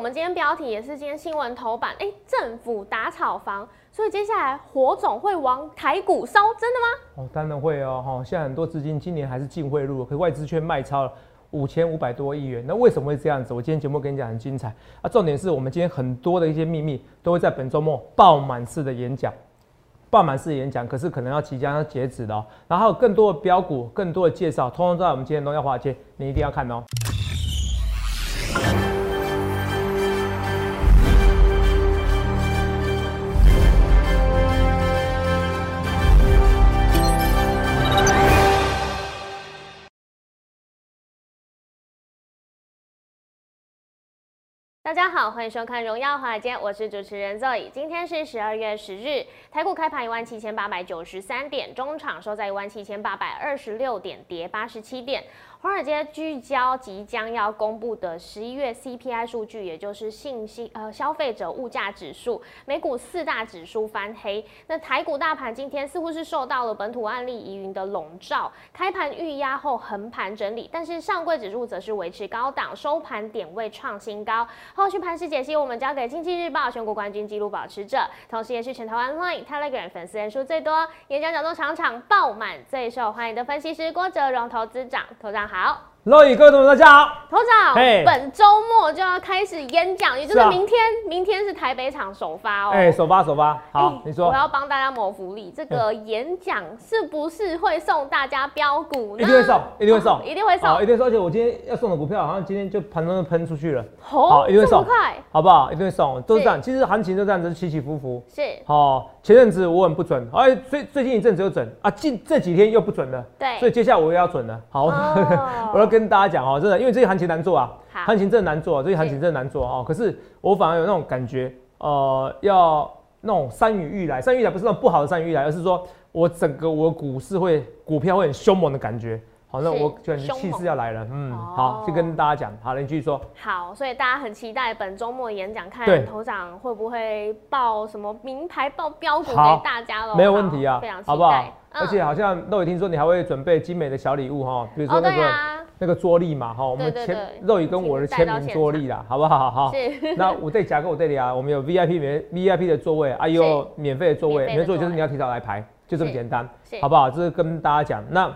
我们今天标题也是今天新闻头版，哎，政府打炒房，所以接下来火总会往台股烧，真的吗？哦，当然会哦，哈，现在很多资金今年还是净汇入，可外资却卖超了五千五百多亿元，那为什么会这样子？我今天节目跟你讲很精彩啊，重点是我们今天很多的一些秘密都会在本周末爆满式的演讲，爆满式的演讲，可是可能要即将要截止的哦，然后更多的标股，更多的介绍，通通都在我们今天荣耀华尔街，你一定要看哦。大家好，欢迎收看《荣耀华尔街》，我是主持人 Zoe。今天是十二月十日，台股开盘一万七千八百九十三点，中场收在一万七千八百二十六点，跌八十七点。华尔街聚焦即将要公布的十一月 CPI 数据，也就是信息呃消费者物价指数，美股四大指数翻黑。那台股大盘今天似乎是受到了本土案例疑云的笼罩，开盘预压后横盘整理，但是上柜指数则是维持高档，收盘点位创新高。后续盘势解析，我们交给经济日报全国冠军纪录保持者，同时也是全台湾 Line、Telegram 粉丝人数最多、演讲角度场场爆满、最受欢迎的分析师郭哲荣投资长，投长好。各位同学大家好，头长，本周末就要开始演讲，也就是明天，明天是台北场首发哦。哎，首发首发，好，你说。我要帮大家谋福利，这个演讲是不是会送大家标股呢？一定会送，一定会送，一定会送，一定会送。而且我今天要送的股票，好像今天就盘中喷出去了。好，一定会送，快，好不好？一定会送，都是这样。其实行情就这样子起起伏伏。是。好，前阵子我很不准，哎，最最近一阵子又准啊，近这几天又不准了。对。所以接下来我又要准了。好，我要跟大家讲哦，真的。因为这些行情难做啊，行情真的难做，这些行情真的难做哦。可是我反而有那种感觉，呃，要那种山雨欲来，山雨欲来不是那种不好的山雨欲来，而是说我整个我股市会股票会很凶猛的感觉。好，那我感觉气势要来了。嗯，好，就跟大家讲，好了，你继续说。好，所以大家很期待本周末演讲，看头长会不会报什么名牌报标股给大家喽？没有问题啊，非常好不好？而且好像肉宇听说你还会准备精美的小礼物哈，比如说那个。那个桌历嘛，哈，我们签肉宇跟我的签名桌历啦，好不好？好，那我再夹个我这里啊，我们有 VIP 免 VIP 的座位，哎呦，免费的座位，免费座位就是你要提早来排，就这么简单，好不好？这是跟大家讲，那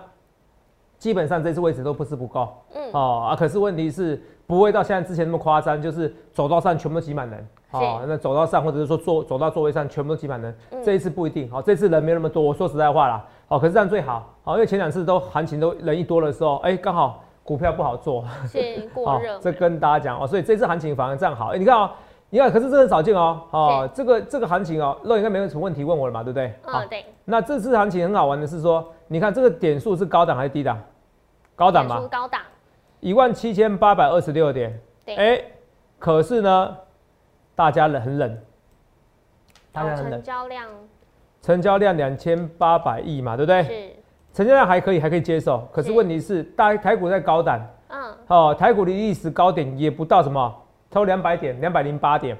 基本上这次位置都不是不够，嗯，哦啊，可是问题是不会到现在之前那么夸张，就是走道上全部都挤满人，哦，那走道上或者是说坐走到座位上全部都挤满人，这一次不一定，好，这次人没那么多，我说实在话啦，哦，可是这样最好，好，因为前两次都行情都人一多的时候，哎，刚好。股票不好做，是 过热。这跟大家讲哦，所以这次行情反而这样好。哎，你看哦，你看，可是这很少见哦。哦，这个这个行情哦，那应该没有什么问题问我了嘛，对不对？嗯，对。那这次行情很好玩的是说，你看这个点数是高档还是低档？高档吗？高档。一万七千八百二十六点。对。哎，可是呢，大家冷很冷。大家很冷。成交量。成交量两千八百亿嘛，对不对？是。成交量还可以，还可以接受。可是问题是，大台股在高档，嗯，哦，台股的历史高点也不到什么，超两百点，两百零八点。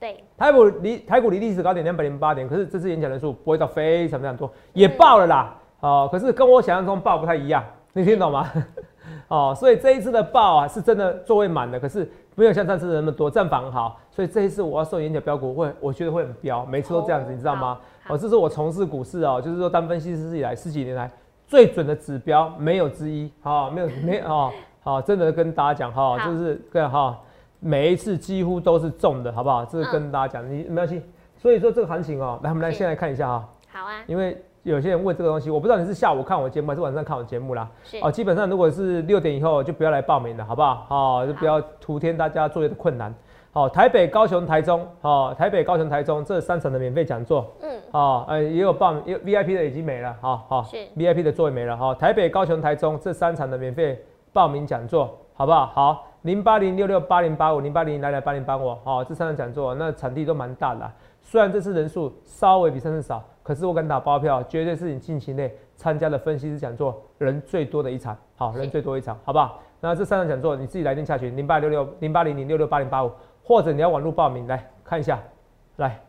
对，台股离台股离历史高点两百零八点，可是这次演讲人数不会到非常非常多，也爆了啦。哦，可是跟我想象中爆不太一样，你听懂吗？哦，所以这一次的报啊，是真的座位满的，可是没有像上次那么多，站房好。所以这一次我要送演讲标股会，我觉得会很标，每次都这样子，你知道吗？哦，这是我从事股市哦，就是说当分析师以来十几年来。最准的指标没有之一，哈，没有 没有哦，好，真的跟大家讲哈，就是跟哈，每一次几乎都是中的，好不好？这是跟大家讲，你没关系。所以说这个行情哦，来，我们来先来看一下哈。好啊。因为有些人问这个东西，我不知道你是下午看我节目还是晚上看我节目啦。基本上如果是六点以后就不要来报名了，好不好？好，就不要徒添大家作业的困难。好，台北、高雄、台中，好，台北、高雄、台中这三场的免费讲座，嗯，好，呃，也有报名，有 VIP 的已经没了，好好，是 VIP 的座位没了，哈，台北、高雄、台中这三场的免费报名讲座，好不好？好，零八零六六八零八五零八零来来八零八五，好，这三场讲座那场地都蛮大的，虽然这次人数稍微比上次少，可是我敢打包票，绝对是你近期内参加的分析师讲座人最多的一场，好，人最多一场，好不好？那这三场讲座你自己来电下群零八六六零八零零六六八零八五。或者你要网络报名来看一下，来，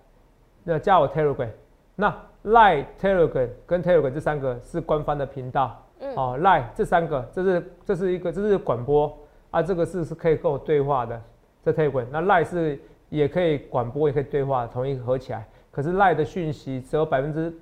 那加我 Telegram，那 Line Telegram 跟 Telegram 这三个是官方的频道，嗯，哦，Line 这三个，这是这是一个这是广播啊，这个是是可以跟我对话的，这 Telegram，那 Line 是也可以广播，也可以对话，统一合起来。可是 Line 的讯息只有百分之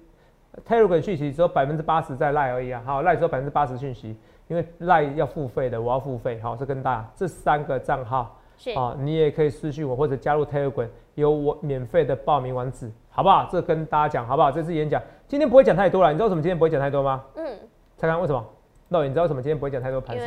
Telegram 讯息只有百分之八十在 Line 而已啊。好，Line 只有百分之八十讯息，因为 Line 要付费的，我要付费。好，这跟大家这三个账号啊，你也可以私信我或者加入 Telegram，有我免费的报名网址，好不好？这跟大家讲好不好？这次演讲今天不会讲太多了，你知道为什么今天不会讲太多吗？嗯，猜看为什么？那你知道为什么今天不会讲太多盘势？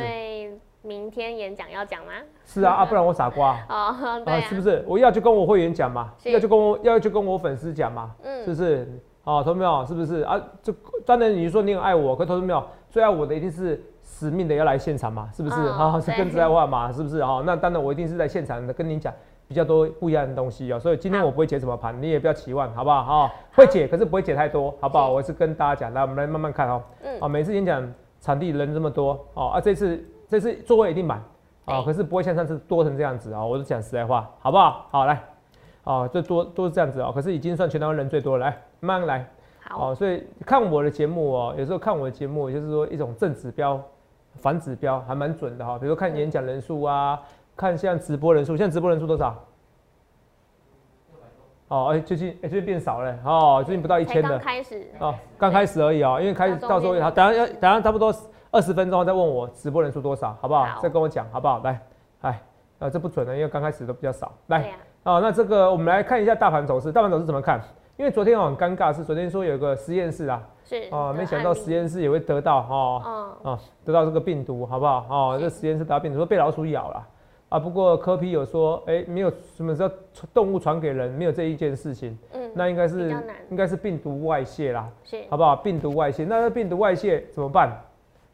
明天演讲要讲吗？是啊啊，不然我傻瓜 哦，对啊，是不是？我要就跟我会员讲嘛，要就跟我要就跟我粉丝讲嘛，嗯，是不是？哦，投没有是不是啊？就当然你说你很爱我，可投资没有最爱我的一定是使命的要来现场嘛，是不是？啊，是跟自在话嘛，是不是？哦，那当然我一定是在现场的跟你讲比较多不一样的东西哦，所以今天我不会解什么盘，你也不要期望，好不好？哈，会解，可是不会解太多，好不好？我是跟大家讲，来，我们来慢慢看哦。嗯，啊，每次演讲场地人这么多哦，啊，这次这次座位一定满。啊，可是不会像上次多成这样子啊！我是讲实在话，好不好？好来，哦，这多都是这样子哦。可是已经算全台湾人最多了，来慢慢来。好，所以看我的节目哦，有时候看我的节目就是说一种正指标、反指标还蛮准的哈。比如说看演讲人数啊，看像直播人数，现在直播人数多少？哦，哎，最近哎，最近变少了哦，最近不到一千的。刚开始。哦，刚开始而已哦，因为开始到时候好，等下要等下差不多。二十分钟再问我直播人数多少，好不好？再跟我讲，好不好？来，哎，呃，这不准的，因为刚开始都比较少。来，哦，那这个我们来看一下大盘走势，大盘走势怎么看？因为昨天我很尴尬，是昨天说有个实验室啊，是哦，没想到实验室也会得到哈，哦，得到这个病毒，好不好？哦，这实验室得到病毒，说被老鼠咬了啊。不过科皮有说，哎，没有什么叫动物传给人，没有这一件事情。嗯，那应该是应该是病毒外泄啦，是好不好？病毒外泄，那病毒外泄怎么办？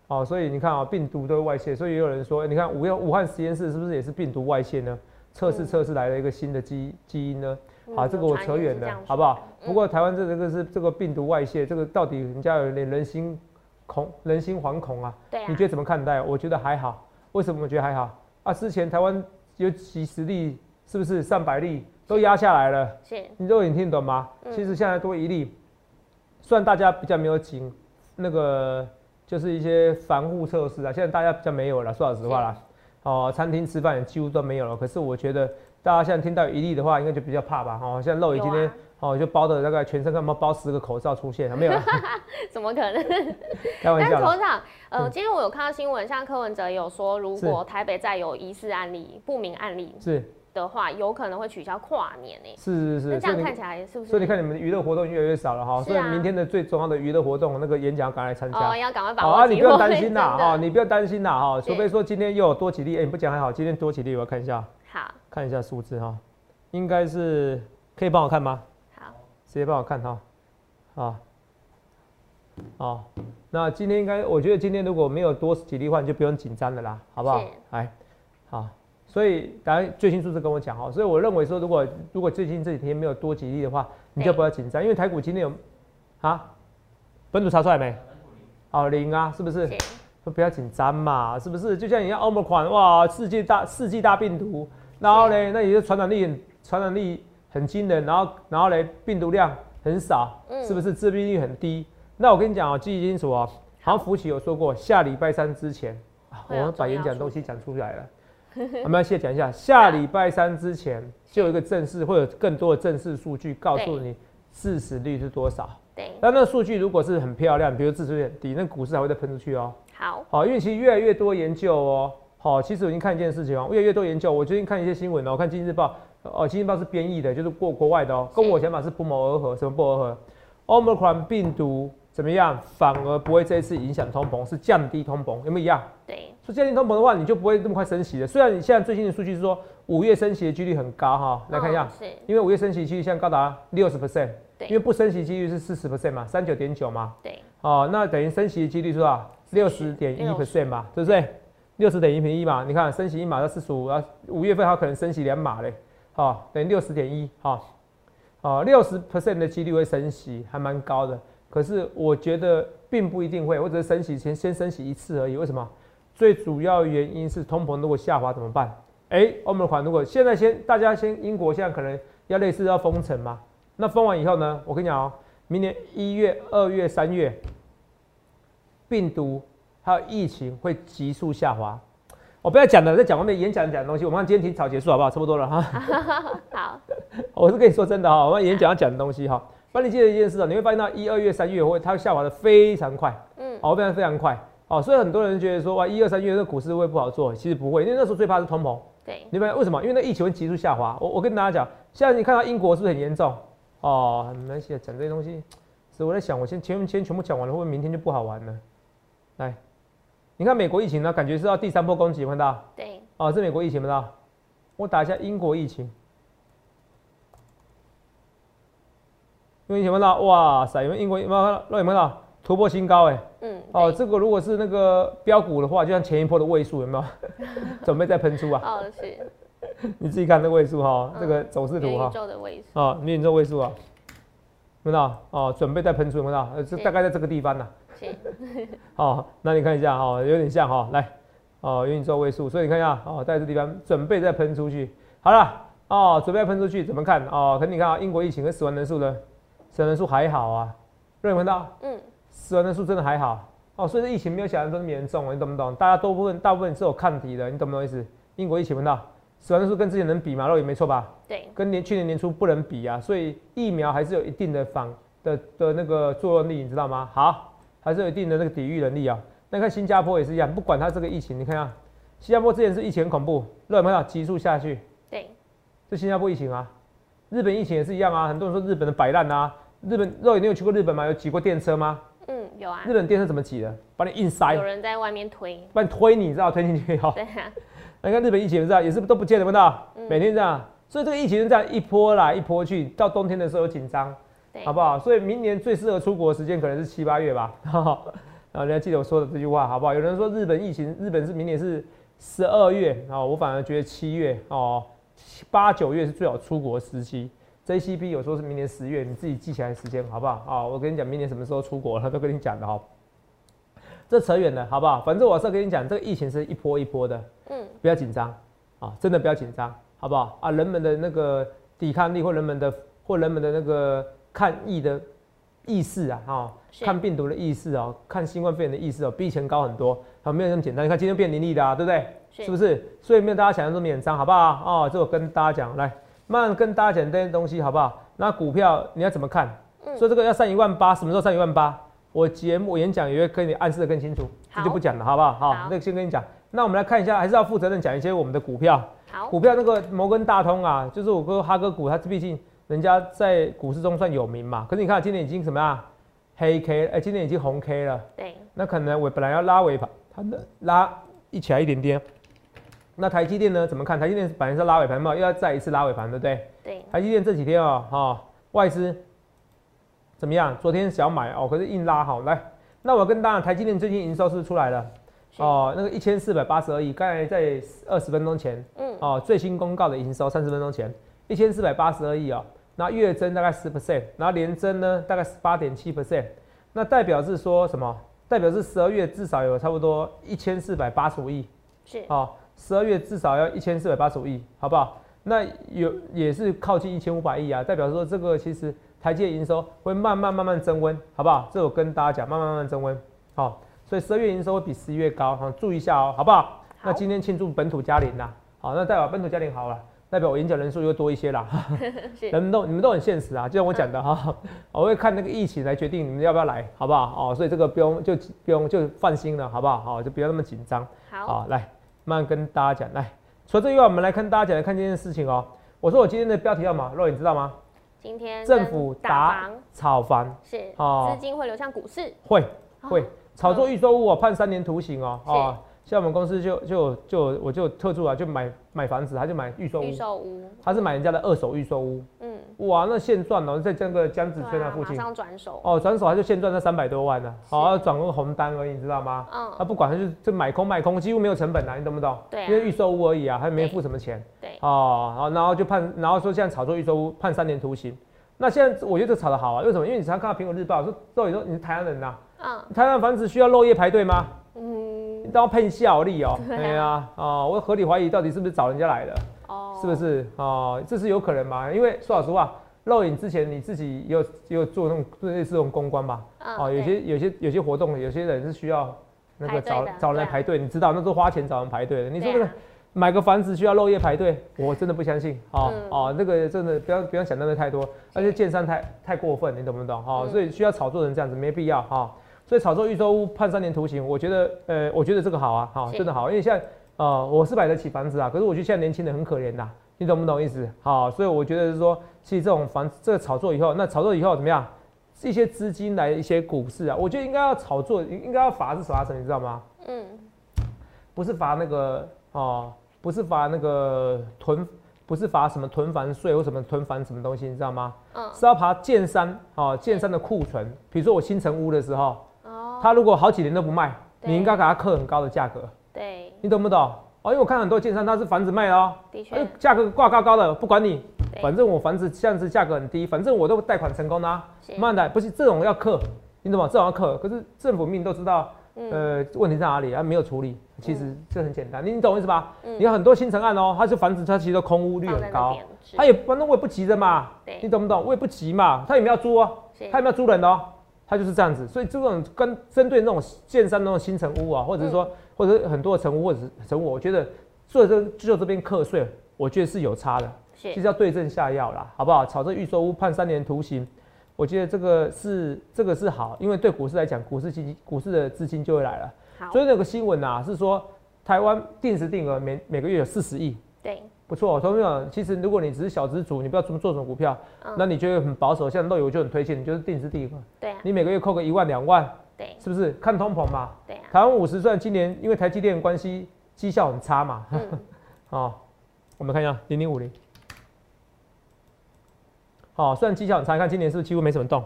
哦，所以你看啊，病毒都外泄，所以也有人说，你看武武汉实验室是不是也是病毒外泄呢？测试测试来了一个新的基基因呢？好，这个我扯远了，好不好？不过台湾这这个是这个病毒外泄，这个到底人家有点人心恐，人心惶恐啊。对，你觉得怎么看待？我觉得还好。为什么我觉得还好？啊，之前台湾有几十例，是不是上百例都压下来了？是，你都有听懂吗？其实现在多一例，虽然大家比较没有紧那个。就是一些防护措施啊，现在大家比较没有了，说老实话啦，哦，餐厅吃饭也几乎都没有了。可是我觉得大家现在听到一例的话，应该就比较怕吧，哦，像肉姨今天哦就包的大概全身干嘛包十个口罩出现，没有？怎么可能？开玩笑。但头长，呃，今天我有看到新闻，像柯文哲有说，如果台北再有疑似案例、不明案例，是。的话，有可能会取消跨年诶。是是是，那这样看起来是不是？所以你看，你们娱乐活动越来越少了哈。所以明天的最重要的娱乐活动，那个演讲赶快参加。哦，要赶快把握啊，你不要担心啦，哈，你不要担心啦，哈。除非说今天又有多几例，哎，你不讲还好，今天多几例，我要看一下。好。看一下数字哈，应该是可以帮我看吗？好。直接帮我看哈。好。哦，那今天应该，我觉得今天如果没有多几例话，你就不用紧张的啦，好不好？来，好。所以，当然最新数字跟我讲哦，所以我认为说，如果如果最近这几天没有多吉利的话，你就不要紧张，因为台股今天有啊，本土查出来没？哦，零啊，是不是？说不要紧张嘛，是不是？就像你要欧盟款哇，世界大世纪大病毒，然后呢，那也是传染力很传染力很惊人，然后然后呢，病毒量很少，是不是？致病率很低。那我跟你讲哦，记忆清楚哦，好像福奇有说过，下礼拜三之前，我们把演讲东西讲出来了。我们要先讲一下，下礼拜三之前就有一个正式，会有更多的正式数据告诉你致死率是多少。对，那那数据如果是很漂亮，比如致死率很低，那股市还会再喷出去哦。好，好，因为其实越来越多研究哦。好，其实我已经看一件事情哦，越来越多研究。我最近看一些新闻哦，看《经济日报》哦，《经济日报》是编译的，就是过国外的哦，跟我想法是不谋而合。什么不谋而合？Omicron 病毒怎么样？反而不会这一次影响通膨，是降低通膨，有没有一样？对。说降低通膨的话，你就不会那么快升息了。虽然你现在最新的数据是说五月升息的几率很高哈，来看一下，是，因为五月升息几率现在高达六十 percent，对，因为不升息几率是四十 percent 嘛，三九点九嘛，对，哦，那等于升息的几率是吧？六十点一 percent 嘛，对不对？六十点一平一嘛，你看升息一码到四十五，啊，五月份它可能升息两码嘞，好，等于六十点一，好，哦，六十 percent 的几率会升息，还蛮高的。可是我觉得并不一定会，我只是升息先先升息一次而已，为什么？最主要原因是通膨如果下滑怎么办？哎，欧盟款如果现在先大家先英国现在可能要类似要封城嘛？那封完以后呢？我跟你讲哦，明年一月、二月、三月，病毒还有疫情会急速下滑。我不要讲了，再讲外面演讲讲的东西。我们看今天提早结束好不好？差不多了哈。好，我是跟你说真的哈，我们演讲要讲的东西哈。帮你记得一件事啊，你会发现到一二月、三月会它下滑的非常快，嗯，好，非常非常快，哦，所以很多人觉得说哇，一二三月这股市会不好做，其实不会，因为那时候最怕是通膨，对，你们为什么？因为那疫情会急速下滑。我我跟大家讲，现在你看到英国是不是很严重？哦，没关系，讲这些东西，所以我在想，我先前先全部讲完了，会不会明天就不好玩了？来，你看美国疫情呢，感觉是要第三波攻击，看到？对，哦，是美国疫情，看到？我打一下英国疫情。因为有没有到？哇塞！有没有英国有没有看到？有没有到突破新高？哎，嗯，哦，这个如果是那个标股的话，就像前一波的位数，有没有？准备再喷出啊？哦，是。你自己看这位数哈，这个走势图哈。宇宙的位数。啊，宇宙位数啊，有没有？哦，准备再喷出，有没有？呃，这大概在这个地方呢。是。哦，那你看一下哈，有点像哈，来，哦，宇宙位数，所以你看一下，哦，在这地方准备再喷出去。好了，哦，准备喷出去，怎么看？哦，可你看啊，英国疫情和死亡人数呢？死亡人数还好啊，认为到，嗯，死亡人数真的还好哦，所以这疫情没有想象中那么严重，你懂不懂？大家都部分大部分是有抗体的，你懂不懂意思？英国疫情闻到死亡人数跟之前能比吗？肉也没错吧？对，跟年去年年初不能比啊，所以疫苗还是有一定的防的的那个作用力，你知道吗？好，还是有一定的那个抵御能力啊。那看新加坡也是一样，不管它这个疫情，你看啊，新加坡之前是疫情很恐怖，肉有没有急速下去？对，这新加坡疫情啊，日本疫情也是一样啊，很多人说日本的摆烂啊。日本肉眼，你有去过日本吗？有挤过电车吗？嗯，有啊。日本电车怎么挤的？把你硬塞。有人在外面推。把你推，你知道推进去哈？对啊。你看日本疫情知道也是都不见得不到，每天这样，所以这个疫情是这样一波来一波去，到冬天的时候有紧张，好不好？所以明年最适合出国的时间可能是七八月吧。然后你要记得我说的这句话，好不好？有人说日本疫情，日本是明年是十二月，然后我反而觉得七月哦，八九月是最好出国时期。JCP 有说是明年十月，你自己记起来时间好不好啊？我跟你讲，明年什么时候出国，了都跟你讲的哈。这扯远了，好不好？反正我是跟你讲，这个疫情是一波一波的，嗯，不要紧张啊，真的不要紧张，好不好啊？人们的那个抵抗力或人们的或人们的那个抗疫的意识啊，哈，看病毒的意识哦，看新冠肺炎的意识哦，比以前高很多，好，没有那么简单。你看今天变凌厉的啊，对不对？是不是？所以没有大家想象中那么紧张，好不好？哦，这我跟大家讲，来。慢慢跟大家讲这些东西好不好？那股票你要怎么看？说这个要上一万八，什么时候上一万八？我节目演讲也会跟你暗示的更清楚，这就不讲了，好不好？好，那先跟你讲。那我们来看一下，还是要负责任讲一些我们的股票。好，股票那个摩根大通啊，就是我哥哈哥股，它毕竟人家在股市中算有名嘛。可是你看今天已经什么啊？黑 K，哎，今天已经红 K 了。对。那可能我本来要拉尾盘，它的拉一起来一点点。那台积电呢？怎么看？台积电本来是拉尾盘嘛，又要再一次拉尾盘，对不对？对。台积电这几天哦，哈，外资怎么样？昨天想买哦，可是硬拉好来。那我跟大家，台积电最近营收是出来了？哦，那个一千四百八十二亿，刚才在二十分钟前，嗯，哦，最新公告的营收三十分钟前一千四百八十二亿哦，那月增大概十 percent，然后年增呢大概十八点七 percent，那代表是说什么？代表是十二月至少有差不多一千四百八十五亿，是哦。十二月至少要一千四百八十五亿，好不好？那有也是靠近一千五百亿啊，代表说这个其实台积营收会慢慢慢慢增温，好不好？这我跟大家讲，慢慢慢慢增温，好，所以十二月营收会比十一月高，好，注意一下哦，好不好？那今天庆祝本土嘉陵啦，好，那代表本土嘉陵好了，代表我演讲人数又多一些啦。人们都你们都很现实啊，就像我讲的哈，我会看那个疫情来决定你们要不要来，好不好？哦，所以这个不用就不用就放心了，好不好？好，就不要那么紧张。好，来。慢慢跟大家讲，来，除了这以外，我们来看大家讲来看这件事情哦。我说我今天的标题叫什么？若你知道吗？今天政府打炒房。是哦，资金会流向股市，会会。炒作预售物哦，判三年徒刑哦。哦，像我们公司就就就我就特助啊，就买买房子，他就买预售屋，预售屋，他是买人家的二手预售屋。嗯。哇，那现赚哦，在这个江子村那附近，马上转手哦，转手他就现赚那三百多万呢，好，要转个红单而已，你知道吗？嗯，他不管，他就就买空卖空，几乎没有成本啊，你懂不懂？对，因为预售屋而已啊，他没付什么钱。对，哦，好，然后就判，然后说现在炒作预售屋判三年徒刑。那现在我觉得这炒的好啊，为什么？因为你常看到苹果日报说，到底说你是台湾人呐？嗯，台湾房子需要漏夜排队吗？嗯，你都要骗效力哦。对啊，哦，我合理怀疑到底是不是找人家来的？哦，是不是？哦，这是有可能吗？因为说老实话。露影之前你自己有有做那种类似这种公关吧？哦，有些有些有些活动，有些人是需要那个找找人来排队，你知道那都花钱找人排队的。你说那个买个房子需要漏夜排队，我真的不相信。哦哦，那个真的不要不要想那么太多，而且建商太太过分，你懂不懂？哈，所以需要炒作成这样子没必要哈。所以炒作预售屋判三年徒刑，我觉得呃，我觉得这个好啊，好，真的好，因为现在呃我是买得起房子啊，可是我觉得现在年轻人很可怜呐，你懂不懂意思？好，所以我觉得是说，其实这种房这个炒作以后，那炒作以后怎么样？一些资金来一些股市啊，我觉得应该要炒作，应该要罚是罚什么，你知道吗？嗯，不是罚那个哦，不是罚那个囤，不是罚什么囤房税或什么囤房什么东西，你知道吗？嗯，是要爬建商哦，建商的库存，比如说我新城屋的时候，哦，他如果好几年都不卖，你应该给他刻很高的价格，对，你懂不懂？哦，因为我看很多建商他是房子卖哦，的确，价格挂高高的，不管你。反正我房子这样子价格很低，反正我都贷款成功啦。慢的不是这种要克，你懂吗？这种要克，可是政府命都知道，呃，问题在哪里啊？没有处理，其实这很简单，你你懂我意思吧？你有很多新城案哦，它是房子，它其实空屋率很高，它也反正我也不急着嘛，你懂不懂？我也不急嘛，他有没有租哦？他有没有租人哦？他就是这样子，所以这种跟针对那种建商那种新城屋啊，或者是说或者很多的城屋或者是城屋，我觉得做这就这边课税，我觉得是有差的。就是要对症下药啦，好不好？炒这预售屋判三年徒刑，我觉得这个是这个是好，因为对股市来讲，股市基金股市的资金就会来了。所以那个新闻啊是说，台湾定时定额每每个月有四十亿。对，不错。同学们，其实如果你只是小资主，你不要做做什么股票，那你觉得很保守，像漏油就很推荐，你就是定时定额。对。你每个月扣个一万两万，对，是不是？看通膨嘛。对。台湾五十算今年因为台积电关系绩效很差嘛。好，我们看一下零零五零。哦，虽然绩效很差，看今年是不是几乎没什么动？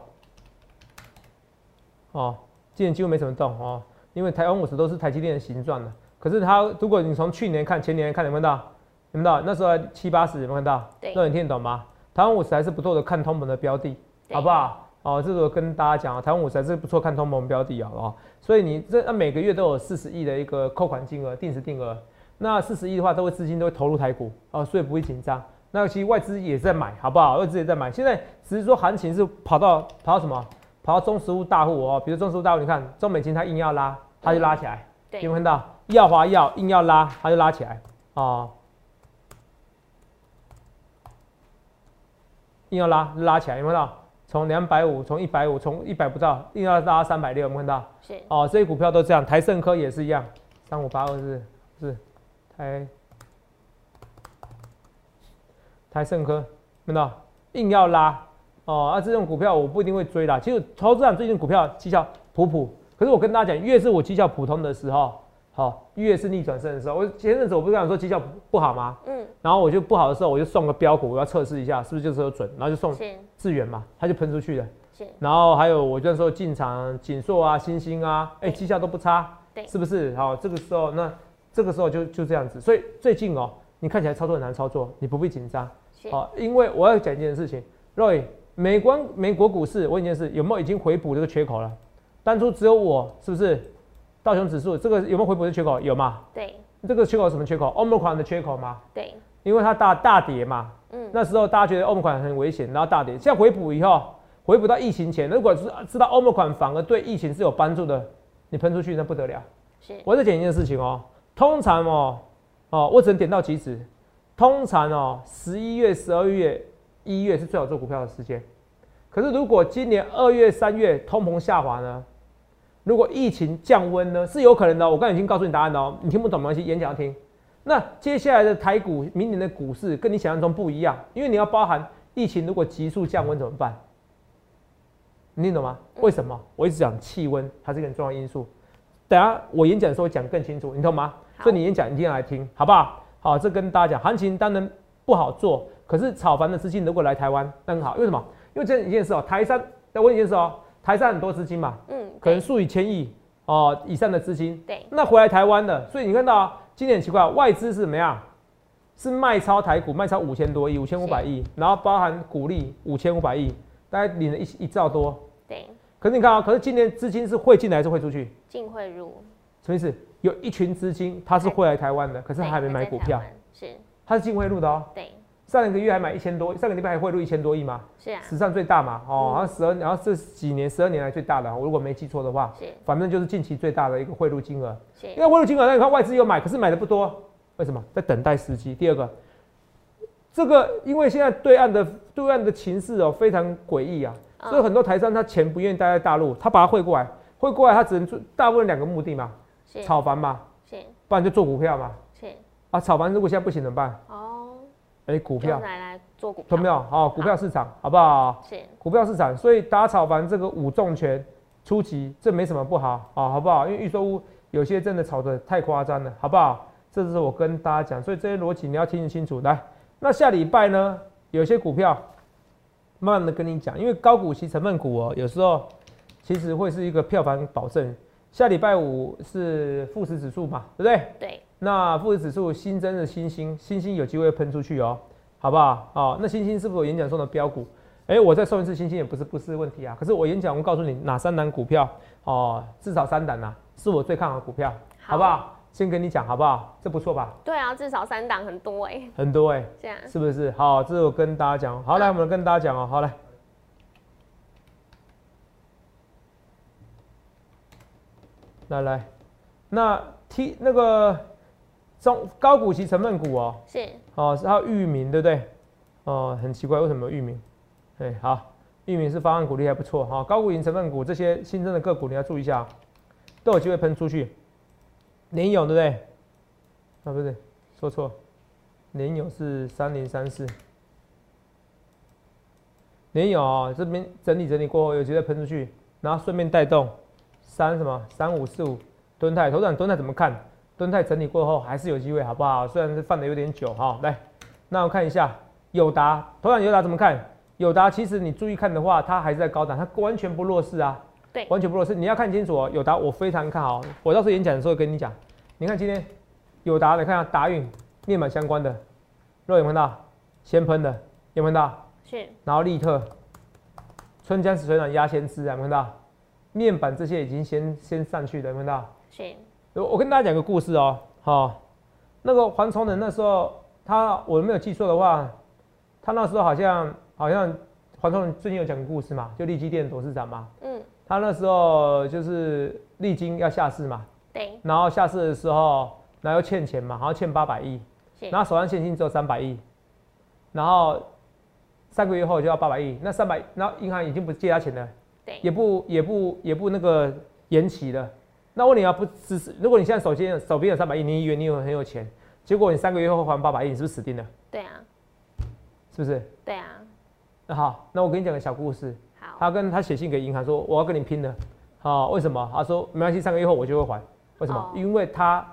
哦，今年几乎没什么动哦，因为台湾五十都是台积电的形状的。可是它，如果你从去年看、前年看，有没有看到？有没有看到？那时候七八十，有没有看到？对，那你听得懂吗？台湾五十还是不错的看通膨的标的，好不好？哦，这个跟大家讲啊，台湾五十还是不错看通膨标的啊，哦，所以你这每个月都有四十亿的一个扣款金额，定时定额，那四十亿的话，都会资金都会投入台股，哦，所以不会紧张。那其实外资也在买，好不好？外资也在买。现在只是说行情是跑到跑到什么？跑到中实物大户哦。比如中实物大户，你看中美金它硬要拉，它就拉起来。有没有看到？耀华药硬要拉，它就拉起来哦。硬要拉，拉起来，有没有看到？从两百五，从一百五，从一百不到，硬要拉三百六，有没有看到？是。哦，这些股票都这样。台盛科也是一样，三五八二是是台。台盛科，看到硬要拉哦，啊，这种股票我不一定会追啦。其实投资者最近股票绩效普普，可是我跟大家讲，越是我绩效普通的时候，好，越是逆转胜的时候。我前阵子我不是讲说绩效不好吗？嗯。然后我就不好的时候，我就送个标股，我要测试一下是不是就是准，然后就送智远嘛，它就喷出去了。然后还有我那时候进场锦硕啊、星星啊，哎，绩效都不差。对。是不是？好，这个时候那这个时候就就这样子。所以最近哦，你看起来操作很难操作，你不必紧张。好，因为我要讲一件事情，Roy，美国美国股市，我问一件事，有没有已经回补这个缺口了？当初只有我，是不是？道琼指数这个有没有回补的缺口？有吗？对。这个缺口什么缺口？Omicron 的缺口吗？对。因为它大大跌嘛，嗯，那时候大家觉得 Omicron 很危险，然后大跌。现在回补以后，回补到疫情前，如果是知道 Omicron 反而对疫情是有帮助的，你喷出去那不得了。是。我再讲一件事情哦，通常哦，哦，我只能点到即止。通常哦，十一月、十二月、一月是最好做股票的时间。可是如果今年二月、三月通膨下滑呢？如果疫情降温呢？是有可能的。我刚才已经告诉你答案了，你听不懂没关系，演讲要听。那接下来的台股，明年的股市跟你想象中不一样，因为你要包含疫情如果急速降温怎么办？你听懂吗？为什么？我一直讲气温，它是一个很重要因素。等下我演讲的时候讲更清楚，你懂吗？所以你演讲一定要来听，好不好？好，这跟大家讲，行情当然不好做，可是炒房的资金如果来台湾，那很好。为什么？因为这一件事哦，台山再问一件事哦，台上很多资金嘛，嗯，可能数以千亿哦以上的资金，对，那回来台湾的，所以你看到今年很奇怪，外资是怎么样？是卖超台股，卖超五千多亿，五千五百亿，然后包含股利五千五百亿，大概领了一一兆多，对。可是你看啊，可是今年资金是汇进来还是汇出去？进汇入，什么意思？有一群资金，他是会来台湾的，可是他还没买股票，是，他是进汇入的哦。对，上个月还买一千多，上个礼拜还汇入一千多亿吗？是啊，史上最大嘛，哦，好像十二，然后这几年十二年来最大的，我如果没记错的话，是，反正就是近期最大的一个汇入金额。是，因为汇入金额，那你看外资有买，可是买的不多，为什么？在等待时机。第二个，这个因为现在对岸的对岸的情势哦非常诡异啊，所以很多台商他钱不愿意待在大陆，他把它汇过来，汇过来他只能做大部分两个目的嘛，炒房嘛，是，不然就做股票嘛，是，啊，炒房如果现在不行怎么办？哦。哎，股票来来做股票，有没有？好，股票市场好不好？是股票市场，所以打炒房这个五重拳初级，这没什么不好啊，好不好？因为预售屋有些真的炒得太夸张了，好不好？这是我跟大家讲，所以这些逻辑你要听得清楚。来，那下礼拜呢，有些股票慢慢的跟你讲，因为高股息成分股哦，有时候其实会是一个票房保证。下礼拜五是富时指数嘛，对不对？对。那富时指数新增的新星，新星有机会喷出去哦，好不好？哦，那新星是不是我演讲中的标股？哎，我再送一次星星也不是不是问题啊。可是我演讲我告诉你哪三档股票哦，至少三档呐，是我最看好的股票，好不好？先跟你讲好不好？这不错吧？对啊，至少三档很多哎，很多哎，这样是不是？好，这是我跟大家讲。好，来我们跟大家讲哦，好来，来来，那 T 那个。中高股息成分股哦，是哦，是它域名对不对？哦，很奇怪，为什么域名？哎，好，域名是方案股利还不错哈。高股息成分股这些新增的个股你要注意一下，都有机会喷出去。联友对不对？啊，不对，说错，联友是三零三四。联友啊，这边整理整理过后有机会喷出去，然后顺便带动三什么三五四五蹲泰，头涨蹲泰怎么看？蹲泰整理过后还是有机会，好不好？虽然是放的有点久哈。来，那我看一下友达，头涨友达怎么看？友达其实你注意看的话，它还是在高档，它完全不弱势啊。对，完全不弱势。你要看清楚哦，友达我非常看好。我到时候演讲的时候跟你讲，你看今天友达，你看下达运面板相关的，肉有看到？先喷的有没有看到？是。然后利特、春江水暖鸭先知有没有看到？面板这些已经先先上去了，看到？是。我跟大家讲个故事哦，好，那个黄崇仁那时候，他我没有记错的话，他那时候好像好像黄崇仁最近有讲个故事嘛，就利基店董事长嘛，嗯，他那时候就是利金要下市嘛，对，然后下市的时候，然后欠钱嘛，好像欠八百亿，然后手上现金只有三百亿，然后三个月后就要八百亿，那三百，然后银行已经不借他钱了，对，也不也不也不那个延期了。那问你啊，不只是如果你现在手边手边有三百亿，你以为你有很有钱，结果你三个月后还八百亿，你是不是死定了？对啊，是不是？对啊。那好，那我跟你讲个小故事。好。他跟他写信给银行说，我要跟你拼了。好，为什么？他说没关系，三个月后我就会还。为什么？因为他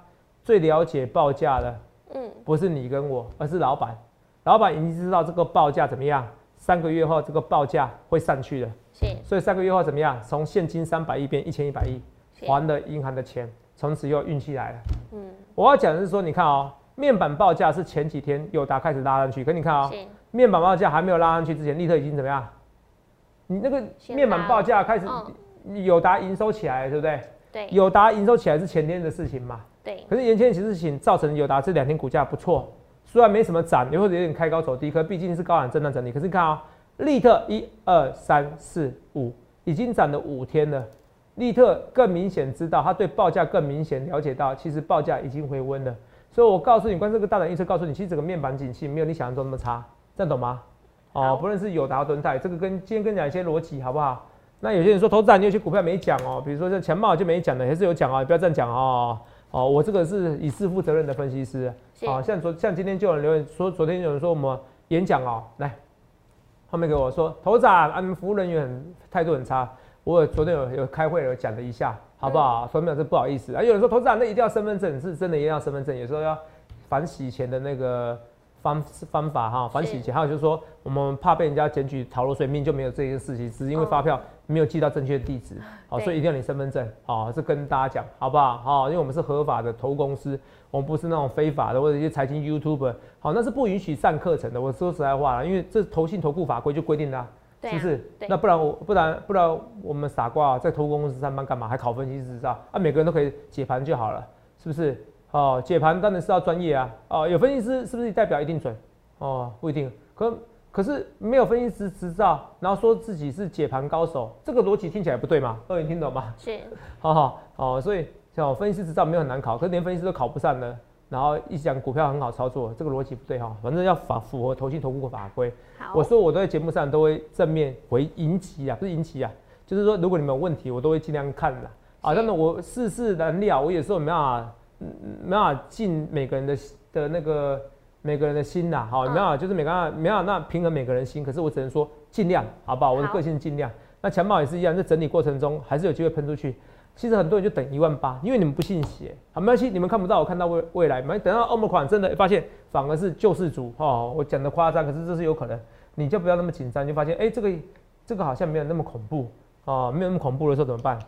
最了解报价的，嗯，不是你跟我，而是老板。老板已经知道这个报价怎么样，三个月后这个报价会上去的。是。所以三个月后怎么样？从现金三百亿变一千一百亿。还了银行的钱，从此又运气来了。嗯，我要讲的是说，你看哦，面板报价是前几天友达开始拉上去，可你看哦，面板报价还没有拉上去之前，立特已经怎么样？你那个面板报价开始，友达营收起来，对不对？对，友达营收起来是前天的事情嘛？对。可是前天其实事情造成友达这两天股价不错，虽然没什么涨，或者有点开高走低，可毕竟是高档震荡整理。可是你看啊，立特一二三四五已经涨了五天了。利特更明显知道，他对报价更明显了解到，其实报价已经回温了。所以我告诉你，关这个大胆预测，告诉你，其实整个面板景气没有你想象中那么差，这样懂吗？哦，不论是友达、敦泰，这个跟今天跟你讲一些逻辑，好不好？那有些人说投资人，你有些股票没讲哦，比如说像强茂就没讲的，还是有讲啊，不要这样讲哦。哦，我这个是以自负责任的分析师。哦，像昨像今天就有人留言说，昨天有人说我们演讲哦，来后面给我说，投资啊，你们服务人员很态度很差。我昨天有有开会有讲了一下，好不好？说明是不好意思啊。有人说投资人那一定要身份证，是真的一定要身份证。有时候要反洗钱的那个方方法哈，反洗钱。还有就是说，我们怕被人家检举逃漏税，命就没有这件事情，只是因为发票没有寄到正确的地址，好，所以一定要你身份证。好，这跟大家讲，好不好？好，因为我们是合法的投公司，我们不是那种非法的或者一些财经 YouTuber，好，那是不允许上课程的。我说实在话了，因为这投信投顾法规就规定的。是不是？那不然我不然不然我们傻瓜在投公司上班干嘛？还考分析师照啊？每个人都可以解盘就好了，是不是？哦，解盘当然是要专业啊！哦，有分析师是不是代表一定准？哦，不一定。可可是没有分析师执照，然后说自己是解盘高手，这个逻辑听起来不对吗？二位听懂吗？是。好好哦，所以像我分析师执照没有很难考，可是连分析师都考不上呢，然后一讲股票很好操作，这个逻辑不对哈。反正要法符合投信投顾法规。我说我都在节目上都会正面回引起啊，不是引起啊，就是说如果你们有问题，我都会尽量看的。啊，但是我事事难料，我有时候没办法，没办法进每个人的的那个每个人的心呐，好，没办法，就是每个人没办法那平衡每个人心。可是我只能说尽量，好不好？我的个性尽量。那强暴也是一样，在整理过程中还是有机会喷出去。其实很多人就等一万八，因为你们不信邪，好没关系，你们看不到，我看到未未来，没等到欧盟款真的发现反而是救世主哦，我讲的夸张，可是这是有可能，你就不要那么紧张，就发现哎，这个这个好像没有那么恐怖哦，没有那么恐怖的时候怎么办？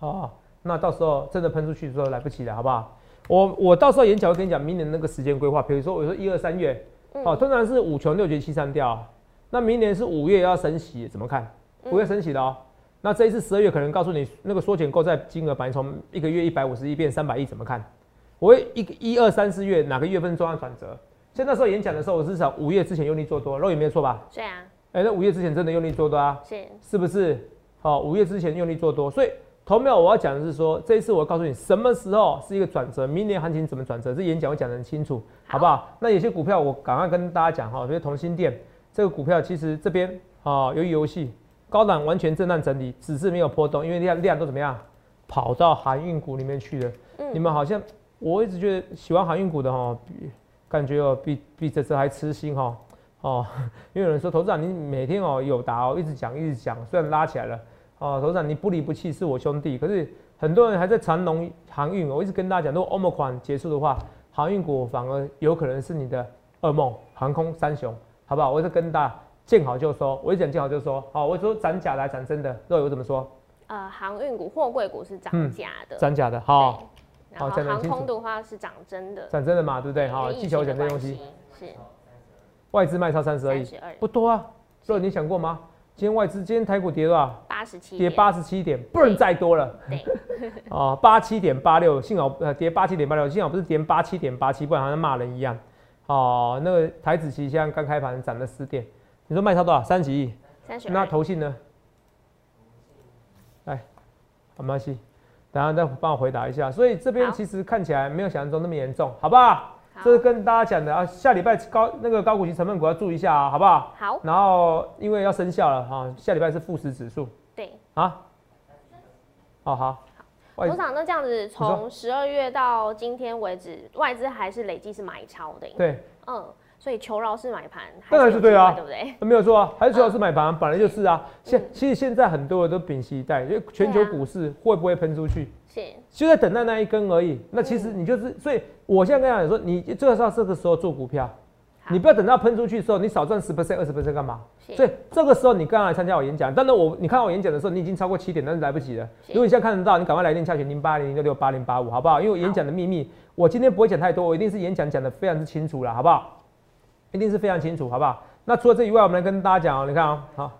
哦，那到时候真的喷出去的时候来不及了，好不好？我我到时候演讲会跟你讲明年那个时间规划。比如说，我说一二三月，哦，通常是五穷六绝七三掉。那明年是五月要升息，怎么看？五月升息的哦。那这一次十二月可能告诉你那个缩减购债金额，把你从一个月一百五十亿变三百亿，怎么看？我会一一二三四月哪个月份重要转折？现在时候演讲的时候，我至少五月之前用力做多，肉眼没有错吧？是啊。哎，那五月之前真的用力做多啊？是。是不是？好，五月之前用力做多，所以。投秒？我要讲的是说，这一次我要告诉你什么时候是一个转折，明年行情怎么转折，这演讲我讲得很清楚，好不好？那有些股票我赶快跟大家讲哈，比如同心店这个股票，其实这边啊，由于游戏高档完全震荡整理，只是没有波动，因为量量都怎么样，跑到航运股里面去了。你们好像我一直觉得喜欢航运股的哈，比感觉哦比比这这还痴心哈哦，因为有人说投资长你每天哦有答哦，一直讲一直讲，虽然拉起来了。哦，头长，你不离不弃是我兄弟。可是很多人还在长龙航运，我一直跟大家讲，如果欧盟款结束的话，航运股反而有可能是你的噩梦，航空三雄，好不好？我是跟大家见好就收，我一讲见好就收。好，我说涨假的涨真的，肉友怎么说？呃，航运股、货柜股是涨假的，涨假的。好，好，航空的话是涨真的，涨真的嘛，对不对？好，技巧讲这东西是外资卖超三十而已，不多啊。肉友你想过吗？今天外资今天台股跌多少？八十七，跌八十七点，不能再多了。对，啊，八七点八六，幸好呃跌八七点八六，幸好不是跌八七点八七，不然好像骂人一样。哦，那个台子期现在刚开盘涨了十点，你说卖超多少？三十亿。三十。那投信呢？来，没关系，等下再帮我回答一下。所以这边其实看起来没有想象中那么严重，好不好？这是跟大家讲的啊，下礼拜高那个高股息成分股要注意一下啊，好不好？好。然后因为要生效了哈，下礼拜是富时指数。对。啊。好好。好。董事长，那这样子从十二月到今天为止，外资还是累计是买超的。对。嗯。所以求饶是买盘，当然是对啊，对不对？没有错啊，还是求饶是买盘，本来就是啊。现其实现在很多人都屏息以待，因为全球股市会不会喷出去？是。就在等待那一根而已。那其实你就是，所以我现在跟大家说，你最好要这个时候做股票，你不要等到喷出去的时候，你少赚十 percent、二十 percent 干嘛？所以这个时候你刚刚来参加我演讲，但是我你看我演讲的时候，你已经超过七点，但是来不及了。如果你现在看得到，你赶快来电洽询零八零六六八零八五，好不好？因为我演讲的秘密，我今天不会讲太多，我一定是演讲讲的非常之清楚了，好不好？一定是非常清楚，好不好？那除了这以外，我们来跟大家讲哦。你看啊，好，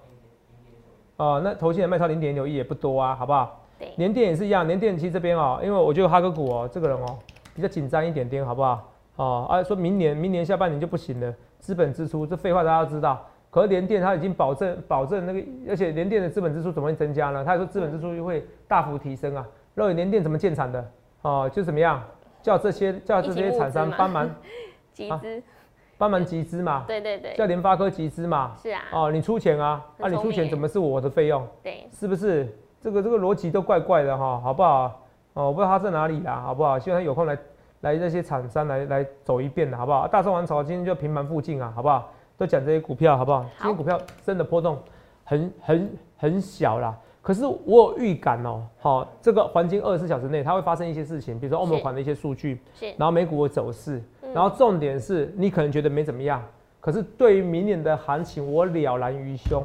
哦，那头线的卖超零点六亿也不多啊，好不好？对。联电也是一样，联电其实这边哦，因为我觉得哈哥股哦，这个人哦比较紧张一点点，好不好？哦，啊，说明年明年下半年就不行了，资本支出这废话大家都知道。可是联电它已经保证保证那个，而且联电的资本支出怎么会增加呢？他说资本支出会大幅提升啊。认为联电怎么建厂的？哦，就怎么样叫这些叫这些厂商帮忙 集资。帮忙集资嘛，对对对，叫联发科集资嘛，是啊，哦，你出钱啊，那你出钱怎么是我的费用？对，是不是？这个这个逻辑都怪怪的哈，好不好？哦，我不知道他在哪里啦，好不好？希望他有空来来这些厂商来来走一遍的好不好？大宋王朝今天就平盘附近啊，好不好？都讲这些股票好不好？今天股票真的波动很很很小啦。可是我有预感哦，好，这个黄金二十四小时内它会发生一些事情，比如说欧盟款的一些数据，然后美股的走势，然后重点是你可能觉得没怎么样，可是对于明年的行情，我了然于胸。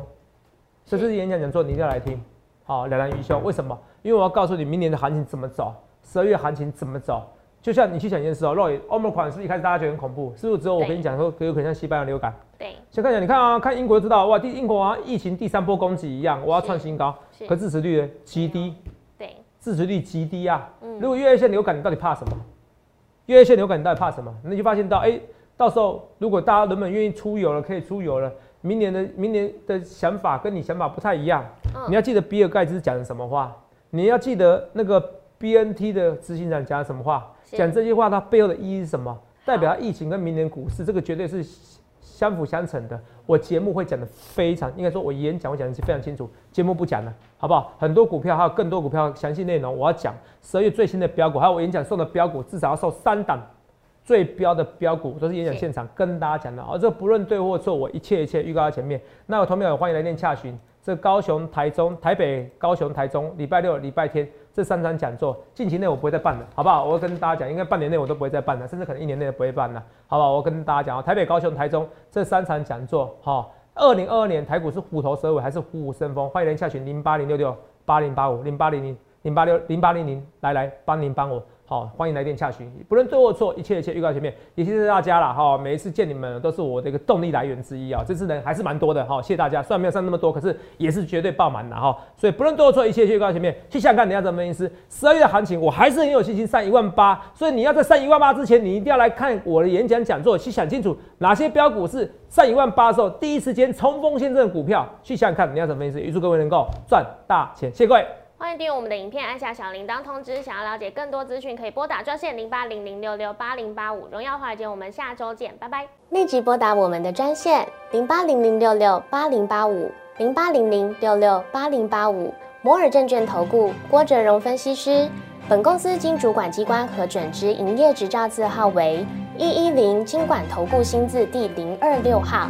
这是演讲讲座，你一定要来听，好，了然于胸。为什么？因为我要告诉你明年的行情怎么走，十二月行情怎么走。就像你去想一件事哦，若欧盟款是一开始大家觉得很恐怖，是不是？只有我跟你讲说，有可能像西班牙流感。对。先看一下，你看啊，看英国就知道，哇，第英国啊，疫情第三波攻击一样，我要创新高，可支持率呢极低。对。支持率极低啊。嗯。如果越线流感，你到底怕什么？月线流感你到底怕什么？那就发现到，哎，到时候如果大家人们愿意出游了，可以出游了。明年的明年的想法跟你想法不太一样。你要记得比尔盖茨讲的什么话？你要记得那个 BNT 的执行长讲的什么话？讲这些话，它背后的意义是什么？代表疫情跟明年股市，这个绝对是相辅相成的。我节目会讲的非常，应该说我演讲我讲的是非常清楚，节目不讲了，好不好？很多股票还有更多股票详细内容，我要讲十二月最新的标股，还有我演讲送的标股，至少要送三档。最标的标股都是演讲现场跟大家讲的啊，这不论对或错，我一切一切预告在前面。那有同朋友欢迎来电洽询。这高雄、台中、台北、高雄、台中，礼拜六、礼拜天这三场讲座，近期内我不会再办了，好不好？我跟大家讲，应该半年内我都不会再办了，甚至可能一年内都不会办了，好不好？我跟大家讲啊，台北、高雄、台中这三场讲座，哈，二零二二年台股是虎头蛇尾还是虎虎生风？欢迎人下群零八零六六八零八五零八零零零八六零八零零，来来帮您帮我。好，欢迎来电洽询，不论对或错，一切一切预告前面，也谢谢大家了哈。每一次见你们都是我的一个动力来源之一啊。这次人还是蛮多的哈，谢谢大家。虽然没有上那么多，可是也是绝对爆满的哈。所以不论对或错，一切一切预告前面，去想看你要怎么意思。十二月的行情，我还是很有信心上一万八。所以你要在上一万八之前，你一定要来看我的演讲讲座，去想清楚哪些标股是上一万八的时候第一时间冲锋陷阵股票。去想想看你要怎么意思。预祝各位能够赚大钱，谢谢各位。欢迎订阅我们的影片，按下小铃铛通知。想要了解更多资讯，可以拨打专线零八零零六六八零八五。荣耀华尔街，我们下周见，拜拜。立即拨打我们的专线零八零零六六八零八五零八零零六六八零八五。摩尔证券投顾郭哲荣分析师。本公司经主管机关核准之营业执照字号为一一零金管投顾新字第零二六号。